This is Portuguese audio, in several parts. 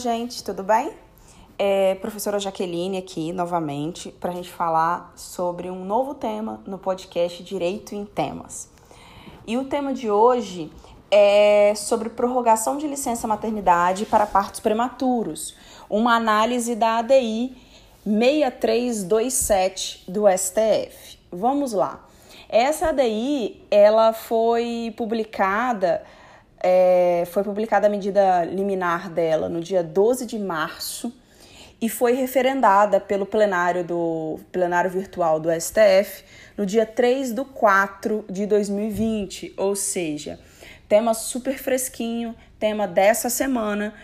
Gente, tudo bem? É, professora Jaqueline aqui novamente para a gente falar sobre um novo tema no podcast Direito em Temas. E o tema de hoje é sobre prorrogação de licença maternidade para partos prematuros, uma análise da ADI 6327 do STF. Vamos lá. Essa ADI ela foi publicada é, foi publicada a medida liminar dela no dia 12 de março e foi referendada pelo plenário do plenário virtual do STF no dia 3 do 4 de 2020, ou seja, tema super fresquinho, tema dessa semana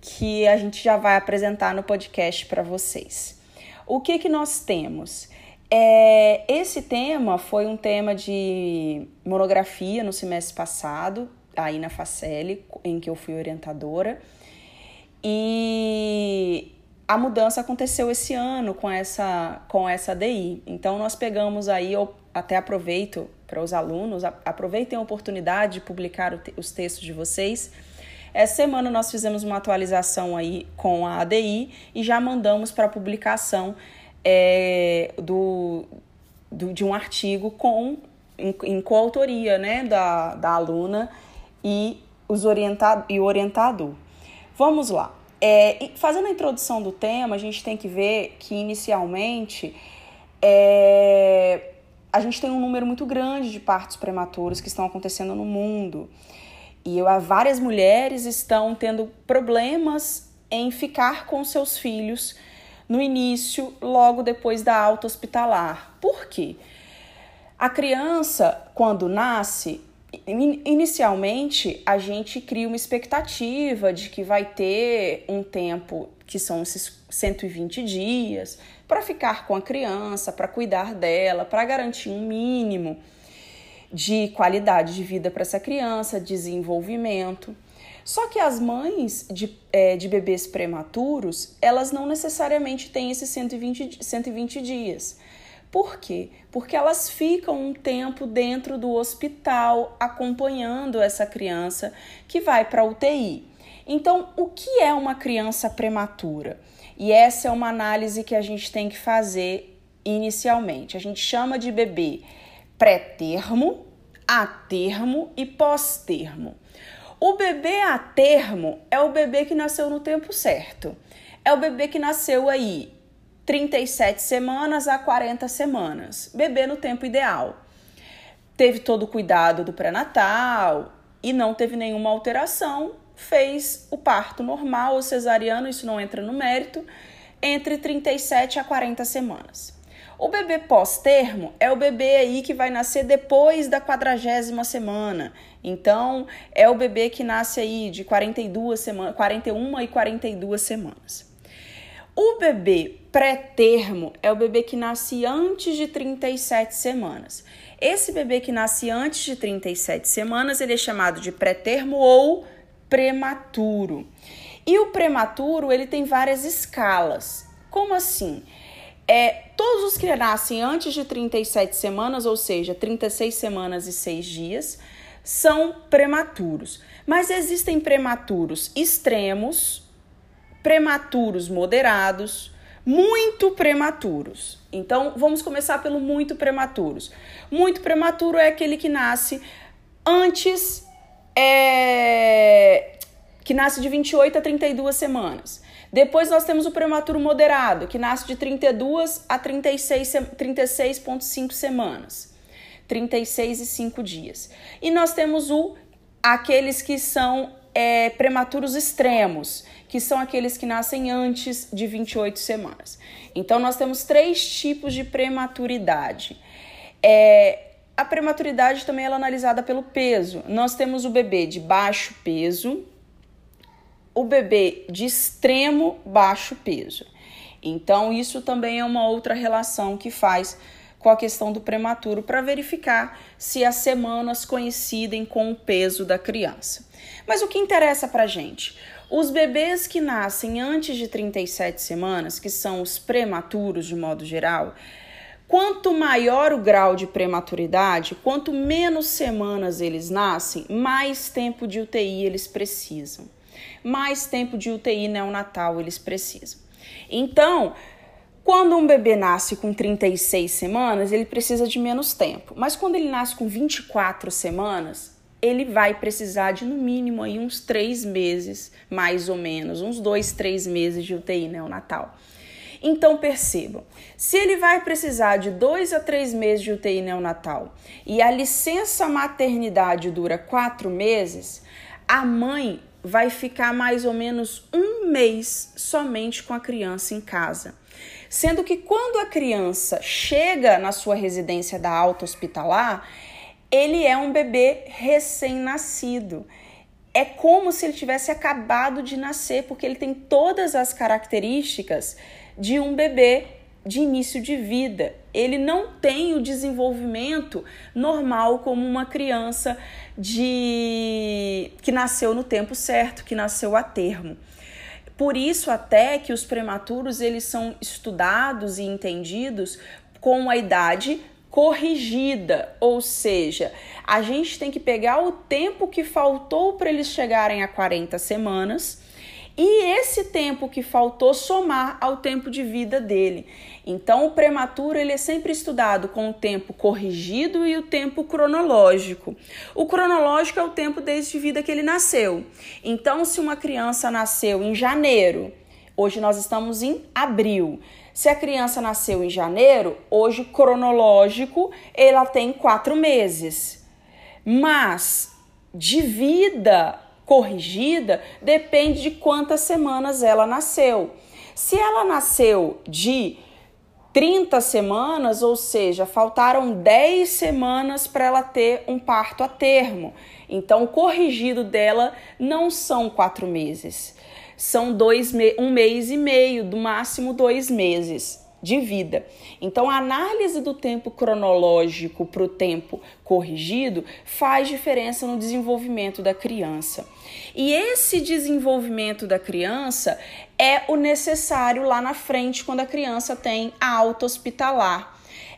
que a gente já vai apresentar no podcast para vocês. O que que nós temos? É, esse tema foi um tema de monografia no semestre passado, aí na Facele, em que eu fui orientadora. E a mudança aconteceu esse ano com essa, com essa DI. Então, nós pegamos aí, eu até aproveito para os alunos, aproveitem a oportunidade de publicar os textos de vocês. Essa semana nós fizemos uma atualização aí com a ADI e já mandamos para publicação é, do, do, de um artigo com, em, em coautoria né, da, da aluna e, os orientado, e o orientador. Vamos lá. É, fazendo a introdução do tema, a gente tem que ver que inicialmente é, a gente tem um número muito grande de partos prematuros que estão acontecendo no mundo. E eu, várias mulheres estão tendo problemas em ficar com seus filhos no início, logo depois da alta hospitalar. Por quê? A criança, quando nasce, inicialmente a gente cria uma expectativa de que vai ter um tempo que são esses 120 dias para ficar com a criança, para cuidar dela, para garantir um mínimo de qualidade de vida para essa criança, desenvolvimento. Só que as mães de, é, de bebês prematuros, elas não necessariamente têm esses 120, 120 dias. Por quê? Porque elas ficam um tempo dentro do hospital acompanhando essa criança que vai para UTI. Então, o que é uma criança prematura? E essa é uma análise que a gente tem que fazer inicialmente. A gente chama de bebê pré-termo, a termo e pós-termo. O bebê a termo é o bebê que nasceu no tempo certo. É o bebê que nasceu aí 37 semanas a 40 semanas, bebê no tempo ideal. Teve todo o cuidado do pré-natal e não teve nenhuma alteração, fez o parto normal ou cesariano, isso não entra no mérito, entre 37 a 40 semanas. O bebê pós-termo é o bebê aí que vai nascer depois da quadragésima semana. Então, é o bebê que nasce aí de 42 semanas, 41 e 42 semanas. O bebê pré-termo é o bebê que nasce antes de 37 semanas. Esse bebê que nasce antes de 37 semanas, ele é chamado de pré-termo ou prematuro. E o prematuro, ele tem várias escalas. Como assim? É, todos os que nascem antes de 37 semanas, ou seja, 36 semanas e 6 dias, são prematuros. Mas existem prematuros extremos, prematuros moderados, muito prematuros. Então, vamos começar pelo muito prematuros. Muito prematuro é aquele que nasce antes, é, que nasce de 28 a 32 semanas. Depois nós temos o prematuro moderado, que nasce de 32 a 36,5 36 semanas. 36 e 5 dias. E nós temos o aqueles que são é, prematuros extremos, que são aqueles que nascem antes de 28 semanas. Então, nós temos três tipos de prematuridade. É, a prematuridade também é analisada pelo peso. Nós temos o bebê de baixo peso, o bebê de extremo baixo peso. Então, isso também é uma outra relação que faz com a questão do prematuro para verificar se as semanas coincidem com o peso da criança. Mas o que interessa para gente? Os bebês que nascem antes de 37 semanas, que são os prematuros de modo geral, quanto maior o grau de prematuridade, quanto menos semanas eles nascem, mais tempo de UTI eles precisam. mais tempo de UTI neonatal eles precisam. Então, quando um bebê nasce com 36 semanas, ele precisa de menos tempo. Mas quando ele nasce com 24 semanas, ele vai precisar de no mínimo aí uns três meses, mais ou menos, uns dois, três meses de UTI neonatal. Então percebam, se ele vai precisar de dois a três meses de UTI neonatal e a licença maternidade dura quatro meses, a mãe vai ficar mais ou menos um mês somente com a criança em casa. Sendo que quando a criança chega na sua residência da alta hospitalar, ele é um bebê recém-nascido. É como se ele tivesse acabado de nascer, porque ele tem todas as características de um bebê de início de vida. Ele não tem o desenvolvimento normal como uma criança de que nasceu no tempo certo, que nasceu a termo. Por isso até que os prematuros eles são estudados e entendidos com a idade corrigida, ou seja, a gente tem que pegar o tempo que faltou para eles chegarem a 40 semanas e esse tempo que faltou somar ao tempo de vida dele. Então, o prematuro ele é sempre estudado com o tempo corrigido e o tempo cronológico. O cronológico é o tempo desde vida que ele nasceu. Então, se uma criança nasceu em janeiro, hoje nós estamos em abril. Se a criança nasceu em janeiro, hoje cronológico ela tem quatro meses. Mas de vida corrigida depende de quantas semanas ela nasceu. Se ela nasceu de 30 semanas, ou seja, faltaram 10 semanas para ela ter um parto a termo. Então, o corrigido dela não são quatro meses, são dois um mês e meio, do máximo dois meses de vida. Então, a análise do tempo cronológico para o tempo corrigido faz diferença no desenvolvimento da criança. E esse desenvolvimento da criança é o necessário lá na frente quando a criança tem a alta hospitalar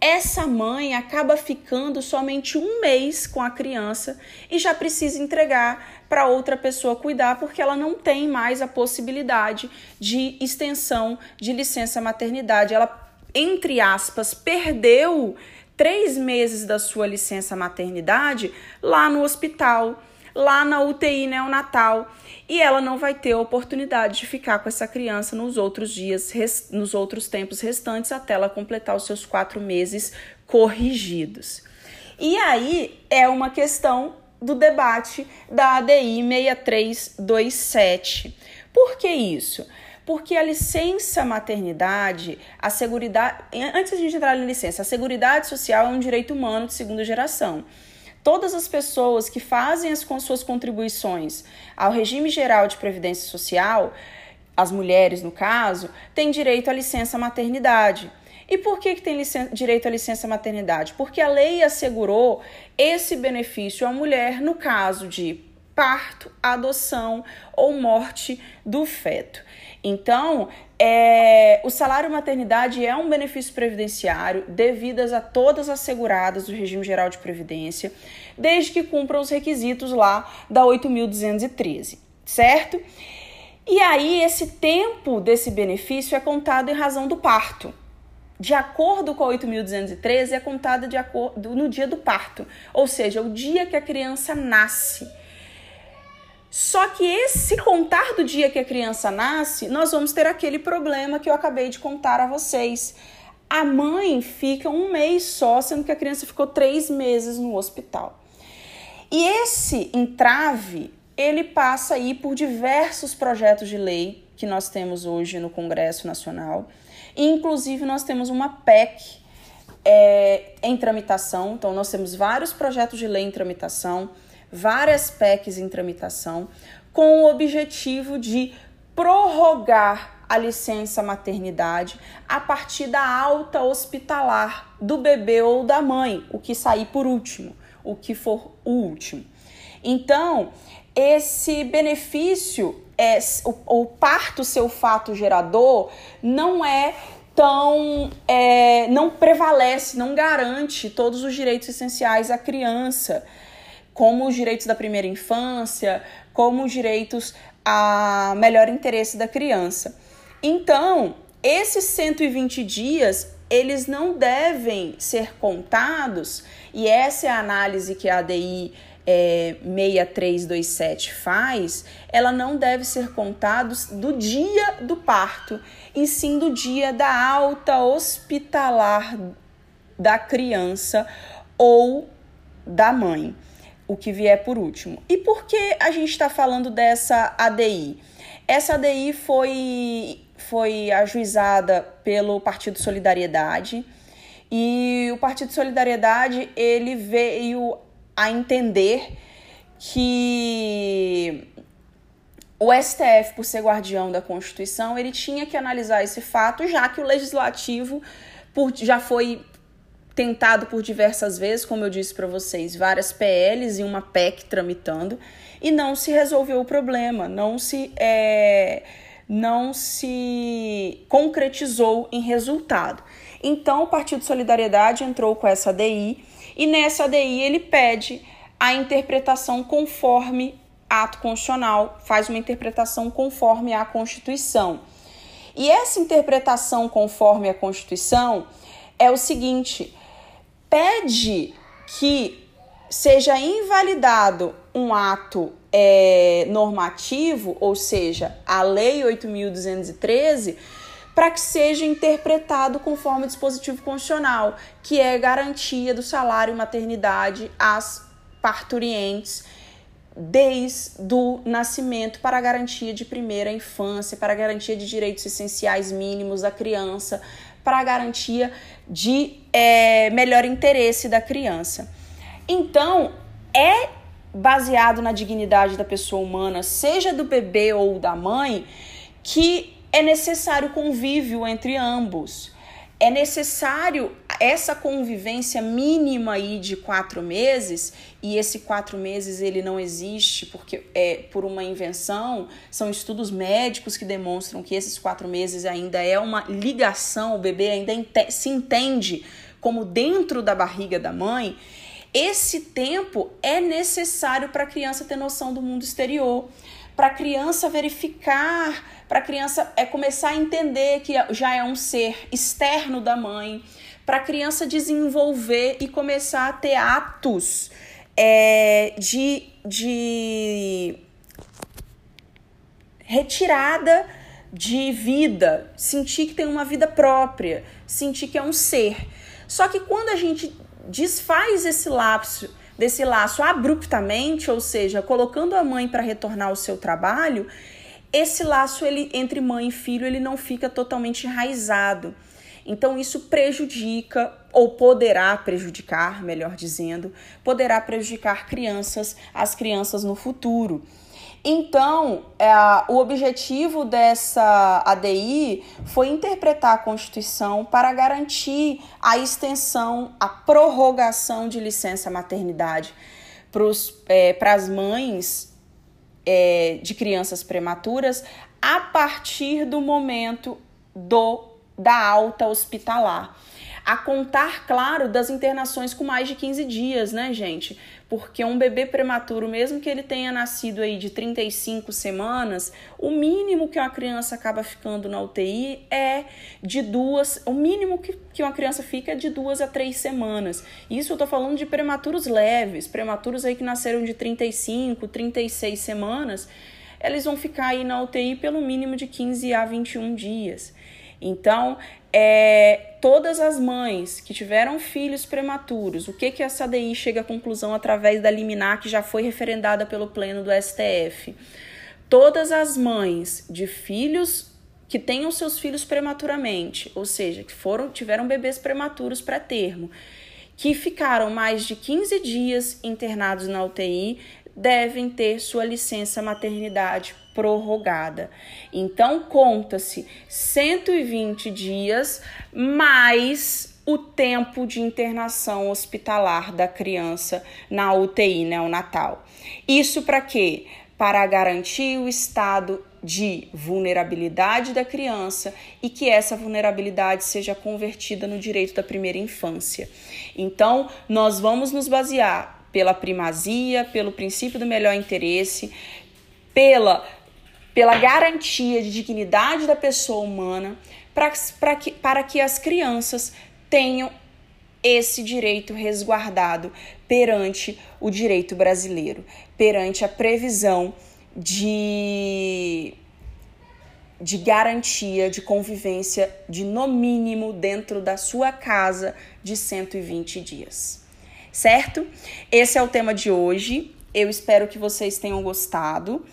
essa mãe acaba ficando somente um mês com a criança e já precisa entregar para outra pessoa cuidar porque ela não tem mais a possibilidade de extensão de licença maternidade. Ela, entre aspas, perdeu três meses da sua licença maternidade lá no hospital lá na UTI neonatal e ela não vai ter a oportunidade de ficar com essa criança nos outros dias, nos outros tempos restantes até ela completar os seus quatro meses corrigidos. E aí é uma questão do debate da ADI 6327. Por que isso? Porque a licença maternidade, a seguridade, antes de a gente entrar na licença, a seguridade social é um direito humano de segunda geração todas as pessoas que fazem as com suas contribuições ao regime geral de previdência social, as mulheres no caso, têm direito à licença maternidade. E por que, que tem direito à licença maternidade? Porque a lei assegurou esse benefício à mulher no caso de parto, adoção ou morte do feto. Então, é, o salário maternidade é um benefício previdenciário devidas a todas as seguradas do regime geral de previdência, desde que cumpram os requisitos lá da 8.213, certo? E aí, esse tempo desse benefício é contado em razão do parto. De acordo com a 8.213, é contado de acordo, no dia do parto, ou seja, o dia que a criança nasce. Só que esse contar do dia que a criança nasce, nós vamos ter aquele problema que eu acabei de contar a vocês. A mãe fica um mês só, sendo que a criança ficou três meses no hospital. E esse entrave, ele passa aí por diversos projetos de lei que nós temos hoje no Congresso Nacional. Inclusive, nós temos uma PEC é, em tramitação. Então, nós temos vários projetos de lei em tramitação várias PECs em tramitação com o objetivo de prorrogar a licença maternidade a partir da alta hospitalar do bebê ou da mãe, o que sair por último, o que for o último. Então, esse benefício, é, o, o parto seu fato gerador, não é tão. É, não prevalece, não garante todos os direitos essenciais à criança como os direitos da primeira infância, como os direitos a melhor interesse da criança. Então, esses 120 dias, eles não devem ser contados, e essa é a análise que a ADI é, 6327 faz, ela não deve ser contada do dia do parto, e sim do dia da alta hospitalar da criança ou da mãe, o que vier por último. E por que a gente está falando dessa ADI? Essa ADI foi, foi ajuizada pelo Partido Solidariedade e o Partido Solidariedade ele veio a entender que o STF, por ser guardião da Constituição, ele tinha que analisar esse fato, já que o legislativo por, já foi tentado por diversas vezes, como eu disse para vocês, várias PLs e uma PEC tramitando, e não se resolveu o problema, não se, é, não se concretizou em resultado. Então, o Partido Solidariedade entrou com essa ADI, e nessa ADI ele pede a interpretação conforme ato constitucional, faz uma interpretação conforme a Constituição. E essa interpretação conforme a Constituição é o seguinte: pede que seja invalidado um ato é, normativo, ou seja, a Lei 8.213, para que seja interpretado conforme o dispositivo constitucional, que é garantia do salário maternidade às parturientes desde o nascimento para garantia de primeira infância, para garantia de direitos essenciais mínimos da criança, para a garantia de é, melhor interesse da criança. Então, é baseado na dignidade da pessoa humana, seja do bebê ou da mãe, que é necessário convívio entre ambos. É necessário essa convivência mínima aí de quatro meses, e esse quatro meses ele não existe porque é por uma invenção, são estudos médicos que demonstram que esses quatro meses ainda é uma ligação, o bebê ainda se entende como dentro da barriga da mãe. Esse tempo é necessário para a criança ter noção do mundo exterior, para a criança verificar, para a criança é começar a entender que já é um ser externo da mãe, para a criança desenvolver e começar a ter atos é, de, de retirada de vida, sentir que tem uma vida própria, sentir que é um ser. Só que quando a gente desfaz esse lapso, desse laço abruptamente, ou seja, colocando a mãe para retornar ao seu trabalho, esse laço ele entre mãe e filho ele não fica totalmente enraizado. Então, isso prejudica, ou poderá prejudicar, melhor dizendo, poderá prejudicar crianças, as crianças no futuro. Então, é, o objetivo dessa ADI foi interpretar a Constituição para garantir a extensão, a prorrogação de licença maternidade para as é, mães é, de crianças prematuras a partir do momento do da alta hospitalar. A contar, claro, das internações com mais de 15 dias, né, gente? Porque um bebê prematuro, mesmo que ele tenha nascido aí de 35 semanas, o mínimo que uma criança acaba ficando na UTI é de duas, o mínimo que, que uma criança fica é de duas a três semanas. Isso eu tô falando de prematuros leves, prematuros aí que nasceram de 35, 36 semanas, eles vão ficar aí na UTI pelo mínimo de 15 a 21 dias. Então, é, todas as mães que tiveram filhos prematuros, o que, que essa DI chega à conclusão através da liminar que já foi referendada pelo Pleno do STF? Todas as mães de filhos que tenham seus filhos prematuramente, ou seja, que foram tiveram bebês prematuros pré-termo, que ficaram mais de 15 dias internados na UTI, devem ter sua licença maternidade prorrogada. Então, conta-se 120 dias mais o tempo de internação hospitalar da criança na UTI neonatal. Isso para quê? Para garantir o estado de vulnerabilidade da criança e que essa vulnerabilidade seja convertida no direito da primeira infância. Então, nós vamos nos basear pela primazia, pelo princípio do melhor interesse, pela pela garantia de dignidade da pessoa humana, para que, para que as crianças tenham esse direito resguardado perante o direito brasileiro, perante a previsão de, de garantia de convivência de no mínimo dentro da sua casa de 120 dias. Certo? Esse é o tema de hoje. Eu espero que vocês tenham gostado.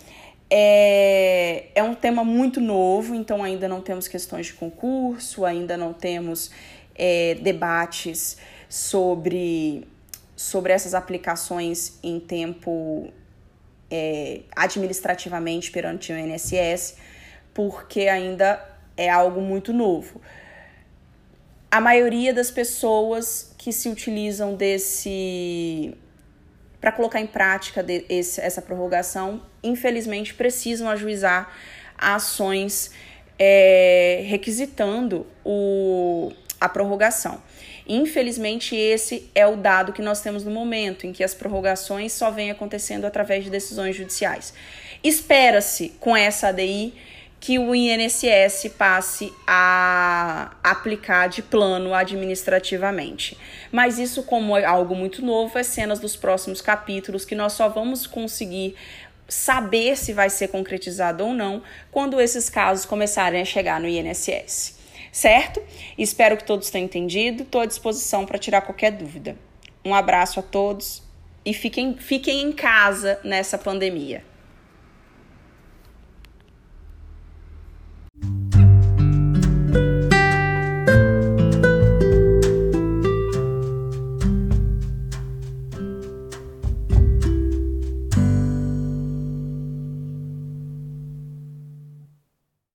É, é um tema muito novo, então ainda não temos questões de concurso, ainda não temos é, debates sobre, sobre essas aplicações em tempo é, administrativamente perante o INSS, porque ainda é algo muito novo. A maioria das pessoas que se utilizam desse para colocar em prática de, esse, essa prorrogação, infelizmente precisam ajuizar ações é, requisitando o, a prorrogação. Infelizmente, esse é o dado que nós temos no momento, em que as prorrogações só vêm acontecendo através de decisões judiciais. Espera-se, com essa ADI, que o INSS passe a aplicar de plano administrativamente. Mas isso, como é algo muito novo, é cenas dos próximos capítulos que nós só vamos conseguir saber se vai ser concretizado ou não quando esses casos começarem a chegar no INSS certo? Espero que todos tenham entendido. Estou à disposição para tirar qualquer dúvida. Um abraço a todos e fiquem, fiquem em casa nessa pandemia.